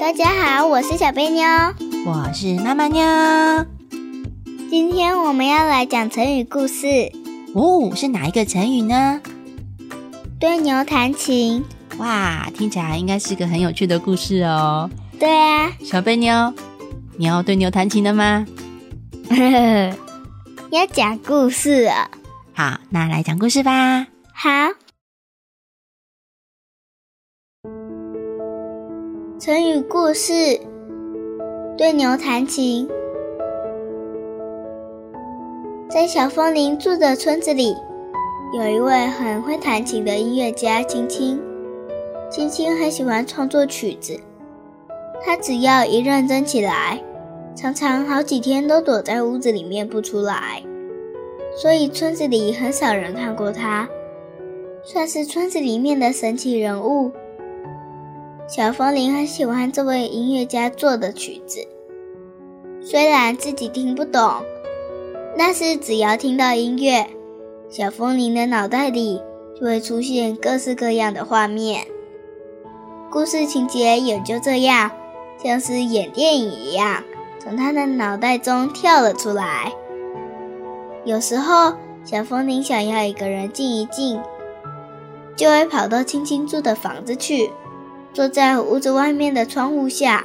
大家好，我是小贝妞，我是妈妈妞。今天我们要来讲成语故事哦，是哪一个成语呢？对牛弹琴。哇，听起来应该是个很有趣的故事哦。对啊，小贝妞，你要对牛弹琴了吗？要讲故事了。好，那来讲故事吧。好。成语故事：对牛弹琴。在小风铃住的村子里，有一位很会弹琴的音乐家青青。青青很喜欢创作曲子，他只要一认真起来，常常好几天都躲在屋子里面不出来，所以村子里很少人看过他，算是村子里面的神奇人物。小风铃很喜欢这位音乐家做的曲子，虽然自己听不懂，但是只要听到音乐，小风铃的脑袋里就会出现各式各样的画面。故事情节也就这样，像是演电影一样，从他的脑袋中跳了出来。有时候，小风铃想要一个人静一静，就会跑到青青住的房子去。坐在屋子外面的窗户下，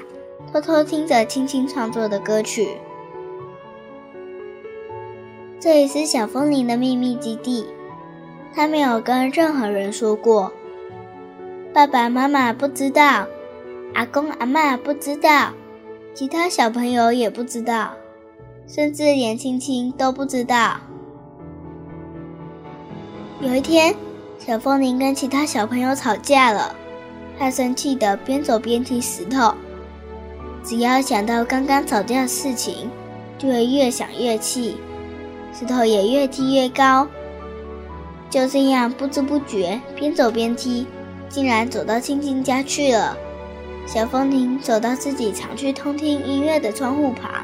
偷偷听着青青创作的歌曲。这里是小风铃的秘密基地，他没有跟任何人说过，爸爸妈妈不知道，阿公阿妈不知道，其他小朋友也不知道，甚至连青青都不知道。有一天，小风铃跟其他小朋友吵架了。他生气的边走边踢石头，只要想到刚刚吵架的事情，就会越想越气，石头也越踢越高。就这样不知不觉边走边踢，竟然走到青青家去了。小风铃走到自己常去偷听音乐的窗户旁，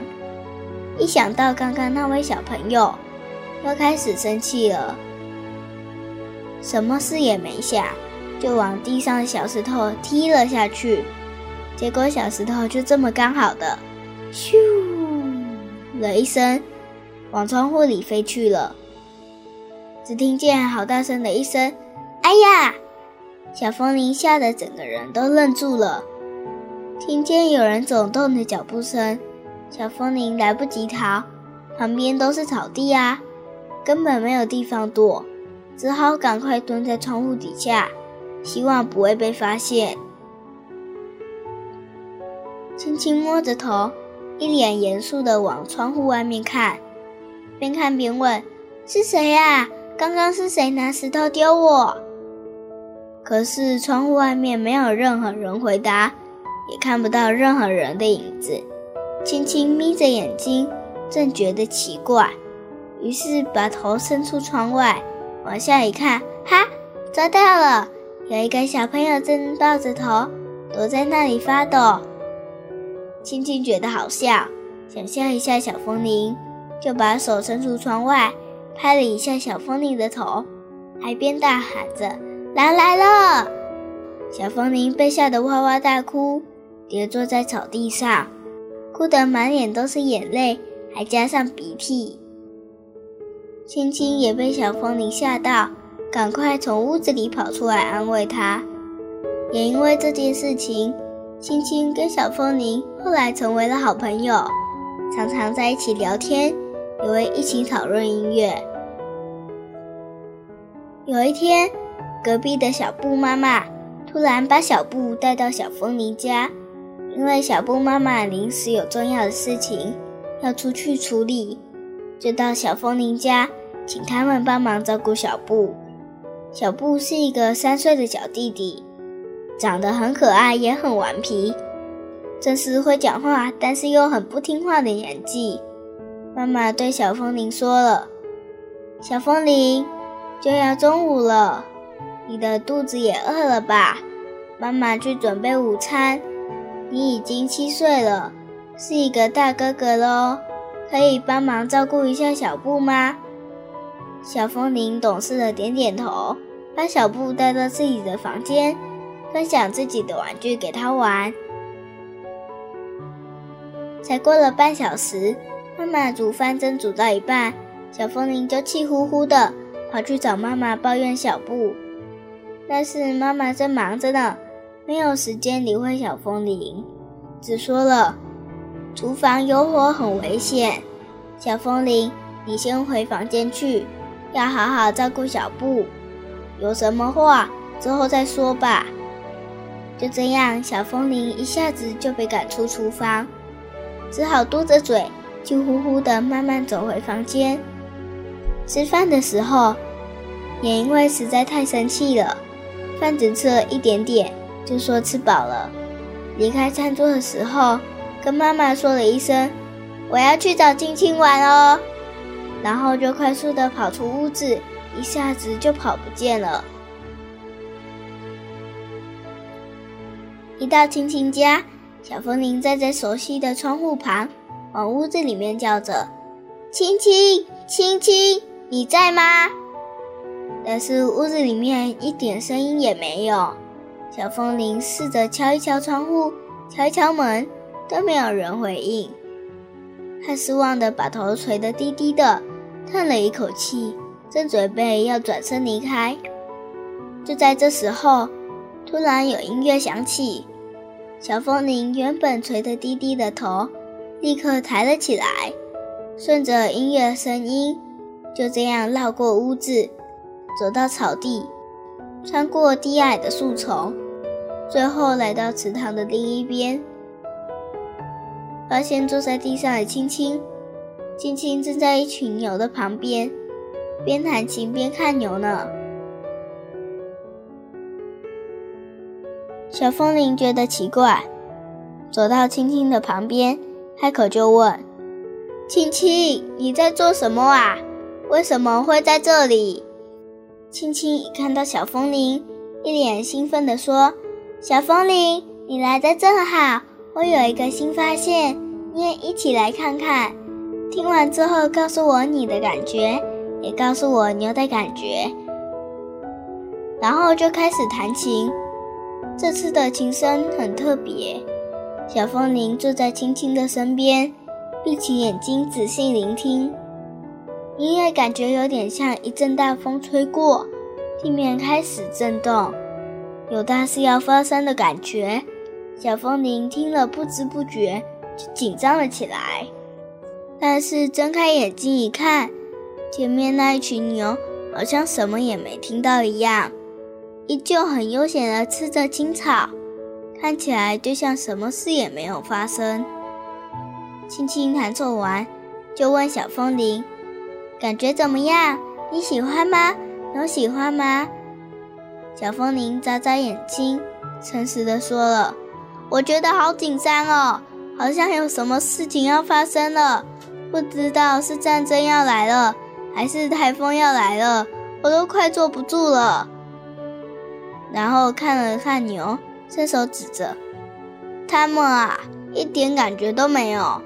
一想到刚刚那位小朋友，又开始生气了。什么事也没想。就往地上的小石头踢了下去，结果小石头就这么刚好的，咻了一声，往窗户里飞去了。只听见好大声的一声“哎呀”，小风铃吓得整个人都愣住了。听见有人走动的脚步声，小风铃来不及逃，旁边都是草地啊，根本没有地方躲，只好赶快蹲在窗户底下。希望不会被发现。轻轻摸着头，一脸严肃地往窗户外面看，边看边问：“是谁呀？刚刚是谁拿石头丢我？”可是窗户外面没有任何人回答，也看不到任何人的影子。轻轻眯着眼睛，正觉得奇怪，于是把头伸出窗外，往下一看，哈，抓到了！有一个小朋友正抱着头躲在那里发抖，青青觉得好笑，想吓一下小风铃，就把手伸出窗外，拍了一下小风铃的头，还边大喊着：“狼来了！”小风铃被吓得哇哇大哭，跌坐在草地上，哭得满脸都是眼泪，还加上鼻涕。青青也被小风铃吓到。赶快从屋子里跑出来安慰他。也因为这件事情，青青跟小风铃后来成为了好朋友，常常在一起聊天，也会一起讨论音乐。有一天，隔壁的小布妈妈突然把小布带到小风铃家，因为小布妈妈临时有重要的事情要出去处理，就到小风铃家请他们帮忙照顾小布。小布是一个三岁的小弟弟，长得很可爱，也很顽皮，正是会讲话，但是又很不听话的年纪。妈妈对小风铃说了：“小风铃，就要中午了，你的肚子也饿了吧？妈妈去准备午餐。你已经七岁了，是一个大哥哥喽，可以帮忙照顾一下小布吗？”小风铃懂事的点点头，把小布带到自己的房间，分享自己的玩具给他玩。才过了半小时，妈妈煮饭正煮到一半，小风铃就气呼呼的跑去找妈妈抱怨小布。但是妈妈正忙着呢，没有时间理会小风铃，只说了：“厨房有火，很危险。小风铃，你先回房间去，要好好照顾小布。有什么话之后再说吧。”就这样，小风铃一下子就被赶出厨房。只好嘟着嘴，气呼呼地慢慢走回房间。吃饭的时候，也因为实在太生气了，饭只吃了一点点，就说吃饱了。离开餐桌的时候，跟妈妈说了一声：“我要去找青青玩哦。”然后就快速地跑出屋子，一下子就跑不见了。一到青青家。小风铃站在熟悉的窗户旁，往屋子里面叫着：“青青，青青，你在吗？”但是屋子里面一点声音也没有。小风铃试着敲一敲窗户，敲一敲门，都没有人回应。他失望的把头垂得低低的，叹了一口气，正准备要转身离开。就在这时候，突然有音乐响起。小风铃原本垂得低低的头，立刻抬了起来，顺着音乐声音，就这样绕过屋子，走到草地，穿过低矮的树丛，最后来到池塘的另一边，发现坐在地上的青青，青青正在一群牛的旁边，边弹琴边看牛呢。小风铃觉得奇怪，走到青青的旁边，开口就问：“青青，你在做什么啊？为什么会在这里？”青青一看到小风铃，一脸兴奋地说：“小风铃，你来的正好，我有一个新发现，你也一起来看看。听完之后告诉我你的感觉，也告诉我牛的感觉。”然后就开始弹琴。这次的琴声很特别，小风铃坐在青青的身边，闭起眼睛仔细聆听。音乐感觉有点像一阵大风吹过，地面开始震动，有大事要发生的感觉。小风铃听了不知不觉就紧张了起来，但是睁开眼睛一看，前面那一群牛好像什么也没听到一样。依旧很悠闲地吃着青草，看起来就像什么事也没有发生。青青弹奏完，就问小风铃：“感觉怎么样？你喜欢吗？有喜欢吗？”小风铃眨眨眼睛，诚实地说了：“我觉得好紧张哦，好像有什么事情要发生了，不知道是战争要来了，还是台风要来了，我都快坐不住了。”然后看了看牛，伸手指着他们啊，一点感觉都没有，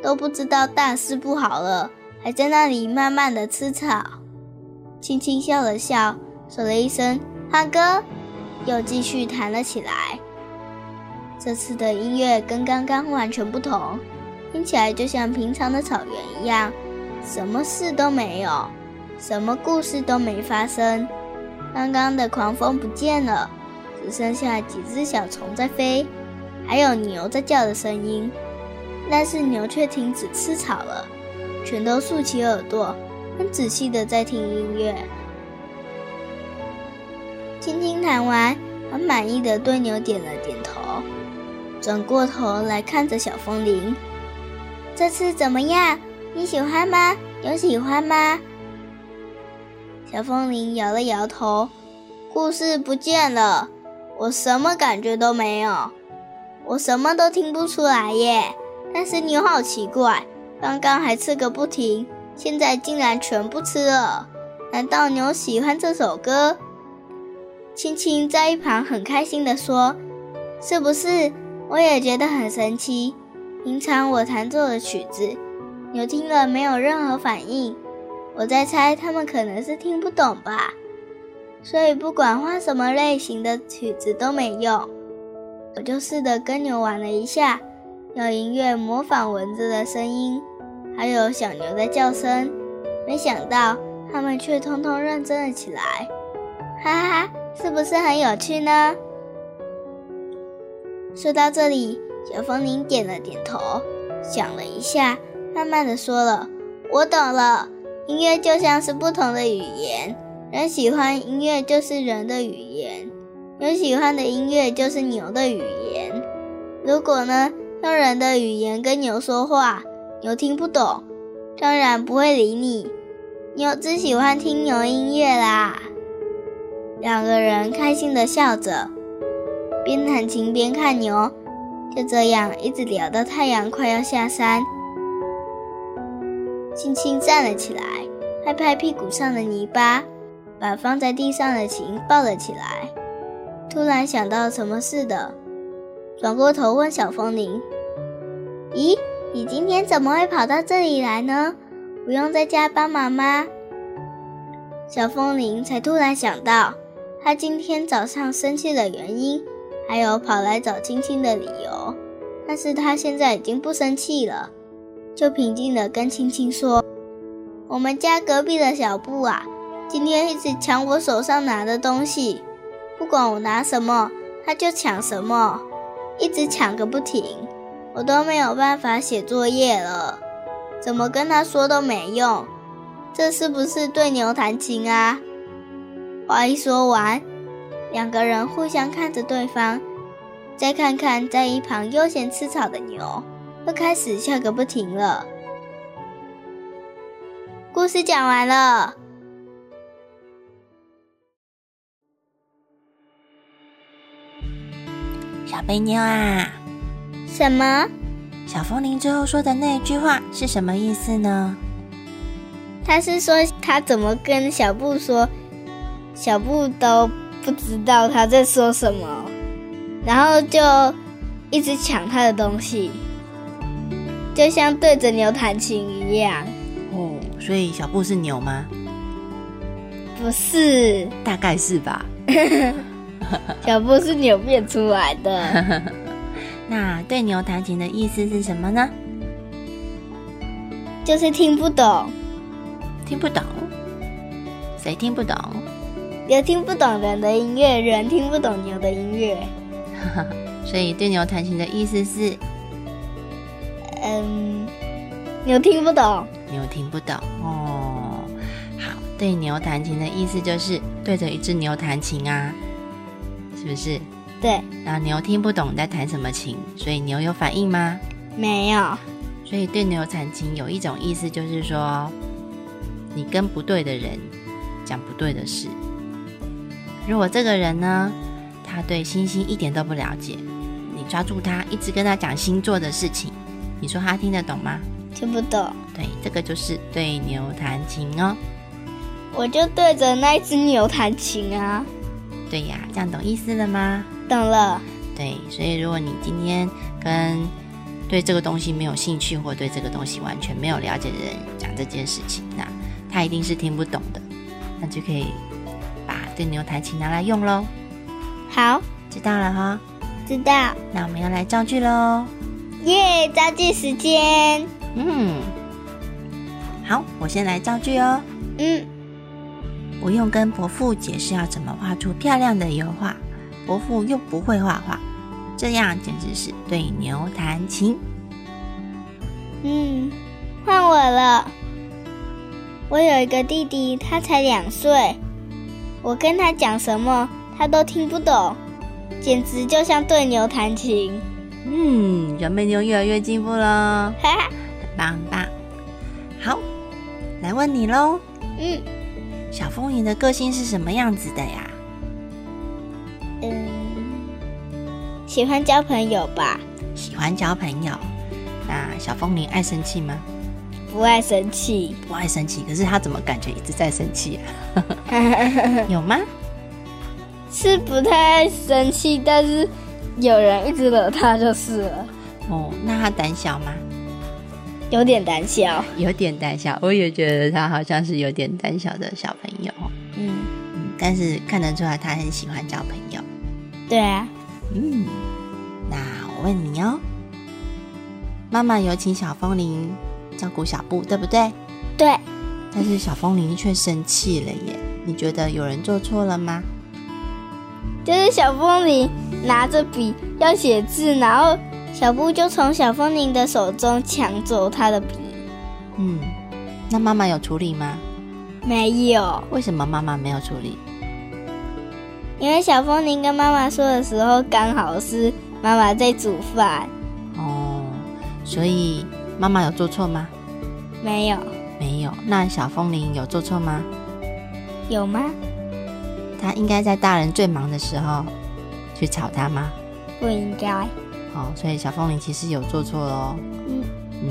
都不知道大事不好了，还在那里慢慢的吃草。轻轻笑了笑，说了一声“汉哥”，又继续弹了起来。这次的音乐跟刚刚完全不同，听起来就像平常的草原一样，什么事都没有，什么故事都没发生。刚刚的狂风不见了，只剩下几只小虫在飞，还有牛在叫的声音。但是牛却停止吃草了，全都竖起耳朵，很仔细的在听音乐。轻轻弹完，很满意的对牛点了点头，转过头来看着小风铃：“这次怎么样？你喜欢吗？有喜欢吗？”小风铃摇了摇头，故事不见了，我什么感觉都没有，我什么都听不出来耶。但是牛好奇怪，刚刚还吃个不停，现在竟然全部吃了。难道牛喜欢这首歌？青青在一旁很开心地说：“是不是？我也觉得很神奇。平常我弹奏的曲子，牛听了没有任何反应。”我在猜，他们可能是听不懂吧，所以不管换什么类型的曲子都没用。我就试着跟牛玩了一下，有音乐模仿蚊子的声音，还有小牛的叫声。没想到他们却通通认真了起来，哈哈哈！是不是很有趣呢？说到这里，小风铃点了点头，想了一下，慢慢的说了：“我懂了，音乐就像是不同的语言，人喜欢音乐就是人的语言，牛喜欢的音乐就是牛的语言。如果呢，用人的语言跟牛说话，牛听不懂。”当然不会理你，牛只喜欢听牛音乐啦。两个人开心的笑着，边弹琴边看牛，就这样一直聊到太阳快要下山。青青站了起来，拍拍屁股上的泥巴，把放在地上的琴抱了起来。突然想到什么似的，转过头问小风铃：“咦？”你今天怎么会跑到这里来呢？不用在家帮忙吗？小风铃才突然想到，他今天早上生气的原因，还有跑来找青青的理由。但是他现在已经不生气了，就平静地跟青青说：“我们家隔壁的小布啊，今天一直抢我手上拿的东西，不管我拿什么，他就抢什么，一直抢个不停。”我都没有办法写作业了，怎么跟他说都没用，这是不是对牛弹琴啊？话一说完，两个人互相看着对方，再看看在一旁悠闲吃草的牛，又开始笑个不停了。故事讲完了，小肥牛啊！什么？小风铃最后说的那句话是什么意思呢？他是说他怎么跟小布说，小布都不知道他在说什么，然后就一直抢他的东西，就像对着牛弹琴一样。哦，所以小布是牛吗？不是，大概是吧。小布是牛变出来的。那对牛弹琴的意思是什么呢？就是听不懂，听不懂，谁听不懂？有听不懂人的音乐，人听不懂牛的音乐。所以对牛弹琴的意思是，嗯，牛听不懂，牛听不懂哦。好，对牛弹琴的意思就是对着一只牛弹琴啊，是不是？对，然后牛听不懂在弹什么琴，所以牛有反应吗？没有。所以对牛弹琴有一种意思，就是说你跟不对的人讲不对的事。如果这个人呢，他对星星一点都不了解，你抓住他，一直跟他讲星座的事情，你说他听得懂吗？听不懂。对，这个就是对牛弹琴哦。我就对着那只牛弹琴啊。对呀，这样懂意思了吗？懂了，对，所以如果你今天跟对这个东西没有兴趣，或对这个东西完全没有了解的人讲这件事情，那他一定是听不懂的，那就可以把对牛弹琴拿来用喽。好，知道了哈，知道。那我们要来造句喽，耶，造句时间。嗯，好，我先来造句哦。嗯，不用跟伯父解释要怎么画出漂亮的油画。伯父又不会画画，这样简直是对牛弹琴。嗯，换我了。我有一个弟弟，他才两岁，我跟他讲什么，他都听不懂，简直就像对牛弹琴。嗯，小美牛越来越进步了，哈哈，很棒很棒。好，来问你喽。嗯，小风云的个性是什么样子的呀？嗯喜欢交朋友吧？喜欢交朋友。那小风铃爱生气吗？不爱生气，不爱生气。可是他怎么感觉一直在生气啊？有吗？是不太爱生气，但是有人一直惹他就是了。哦，那他胆小吗？有点胆小，有点胆小。我也觉得他好像是有点胆小的小朋友。嗯嗯，但是看得出来他很喜欢交朋友。对啊。嗯，那我问你哦，妈妈有请小风铃照顾小布，对不对？对，但是小风铃却生气了耶。你觉得有人做错了吗？就是小风铃拿着笔要写字，然后小布就从小风铃的手中抢走他的笔。嗯，那妈妈有处理吗？没有，为什么妈妈没有处理？因为小风铃跟妈妈说的时候，刚好是妈妈在煮饭。哦，所以妈妈有做错吗？没有，没有。那小风铃有做错吗？有吗？他应该在大人最忙的时候去吵他吗？不应该。哦，所以小凤铃其实有做错哦。嗯嗯，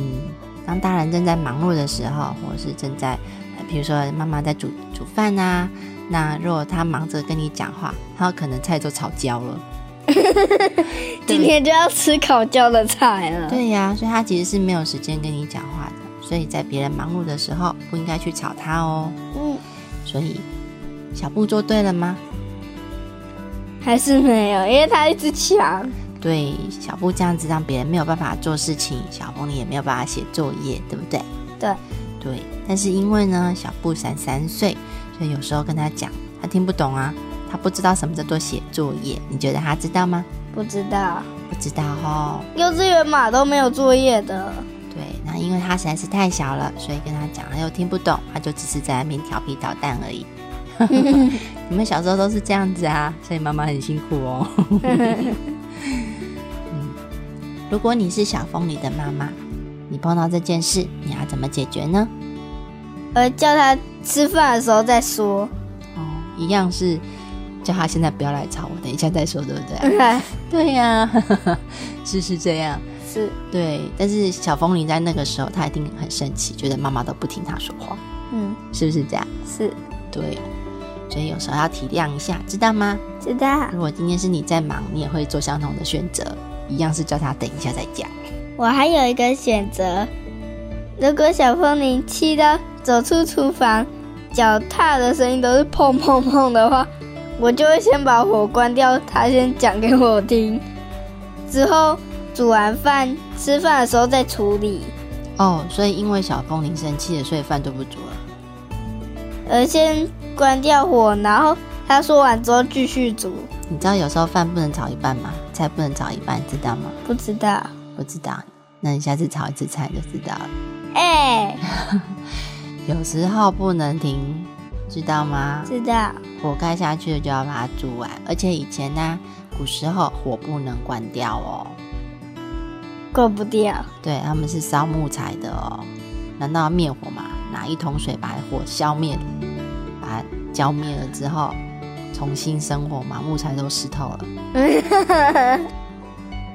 当大人正在忙碌的时候，或者是正在，呃比如说妈妈在煮煮饭啊，那如果他忙着跟你讲话，他可能菜都炒焦了。今天就要吃烤焦的菜了。对呀、所以他其实是没有时间跟你讲话的。所以在别人忙碌的时候，不应该去吵他哦。嗯，所以小布做对了吗？还是没有，因为他一直抢。对，小布这样子让别人没有办法做事情，小风铃也没有办法写作业，对不对？对，对。但是因为呢，小布才三岁，所以有时候跟他讲，他听不懂啊，他不知道什么叫做写作业。你觉得他知道吗？不知道，不知道哦。幼稚园嘛都没有作业的。对，那因为他实在是太小了，所以跟他讲他又听不懂，他就只是在那边调皮捣蛋而已。你们小时候都是这样子啊，所以妈妈很辛苦哦。嗯，如果你是小风铃的妈妈，你碰到这件事，你要怎么解决呢？呃，叫他吃饭的时候再说。哦，一样是叫他现在不要来吵我，等一下再说，对不对？对呀、是是这样。是，对，但是小风铃在那个时候，他一定很生气，觉得妈妈都不听他说话，嗯，是不是这样？是，对，所以有时候要体谅一下，知道吗？知道。如果今天是你在忙，你也会做相同的选择，一样是叫他等一下再讲。我还有一个选择，如果小风铃气到走出厨房，脚踏的声音都是砰砰砰的话，我就会先把火关掉，他先讲给我听，之后煮完饭吃饭的时候再处理。哦，所以因为小风铃生气了，所以饭都不煮了。而，先关掉火，然后他说完之后继续煮。你知道有时候饭不能炒一半吗？菜不能炒一半，知道吗？不知道，不知道，那你下次炒一次菜就知道了。哎、有时候不能停，知道吗？知道，火开下去了就要把它煮完，而且以前呢，古时候火不能关掉哦。过不掉。对，他们是烧木材的哦。难道要灭火吗？拿一桶水把火消灭，浇灭了之后，重新生火嘛？木材都湿透了。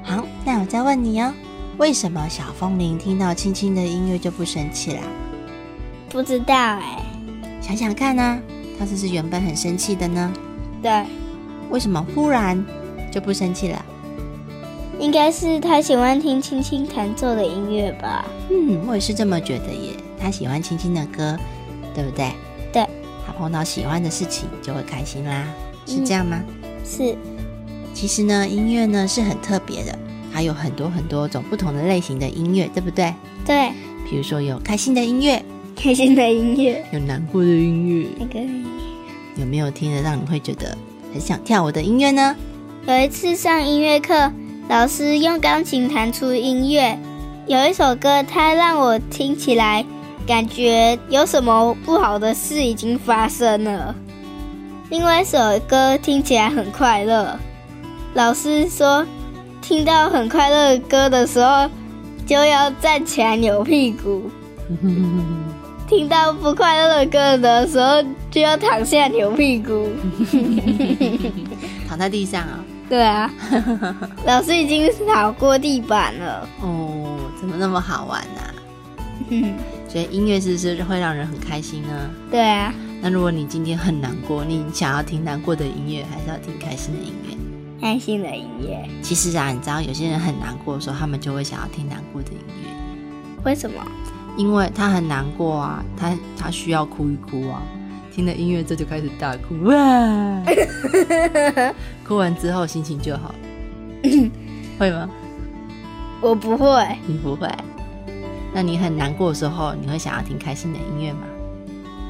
好，那我再问你哦，为什么小风铃听到轻轻的音乐就不生气啦？不知道哎、想想看呢、它是不是原本很生气的呢？对，为什么忽然就不生气了？应该是他喜欢听轻轻弹奏的音乐吧？嗯，我也是这么觉得耶。他喜欢轻轻的歌，对不对？碰到喜欢的事情就会开心啦，是这样吗？是，其实呢，音乐呢是很特别的，它有很多很多种不同的类型的音乐，对不对？对，比如说有开心的音乐，开心的音乐，有难过的音乐，那个有没有听得让你会觉得很想跳舞的音乐呢？有一次上音乐课，老师用钢琴弹出音乐，有一首歌，它让我听起来感觉有什么不好的事已经发生了。另外一首歌听起来很快乐，老师说，听到很快乐的歌的时候，就要站起来扭屁股；听到不快乐的歌的时候，就要躺下扭屁股。躺在地上啊、对啊，老师已经扫过地板了。哦，怎么那么好玩呢、所以音乐是不是会让人很开心呢？对啊，那如果你今天很难过，你想要听难过的音乐，还是要听开心的音乐？开心的音乐。其实啊，你知道有些人很难过的时候，他们就会想要听难过的音乐，为什么？因为他很难过啊，他他需要哭一哭啊。听了音乐这就开始大哭哇，哭完之后心情就好，会吗？我不会，你不会。那你很难过的时候，你会想要听开心的音乐吗？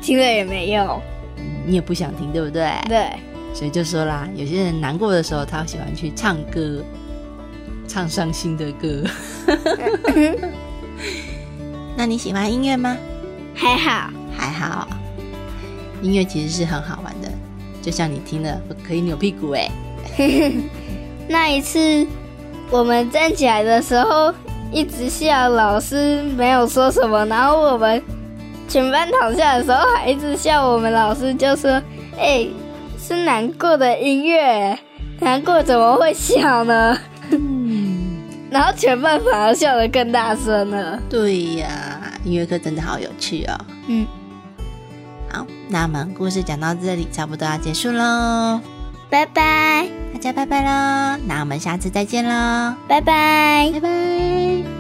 听了也没用。嗯你也不想听，对不对？对，所以就说啦，有些人难过的时候，他喜欢去唱歌，唱伤心的歌。那你喜欢音乐吗？还好。还好，音乐其实是很好玩的，就像你听了可以扭屁股哎。那一次我们站起来的时候，一直笑，老师没有说什么，然后我们全班躺下的时候还一直笑，我们老师就说：“哎、是难过的音乐，难过怎么会笑呢？”嗯，然后全班反而笑得更大声了。对呀，音乐课真的好有趣哦。嗯，好，那我们故事讲到这里，差不多要结束喽，拜拜，大家拜拜啦，那我们下次再见啦，拜拜。拜拜。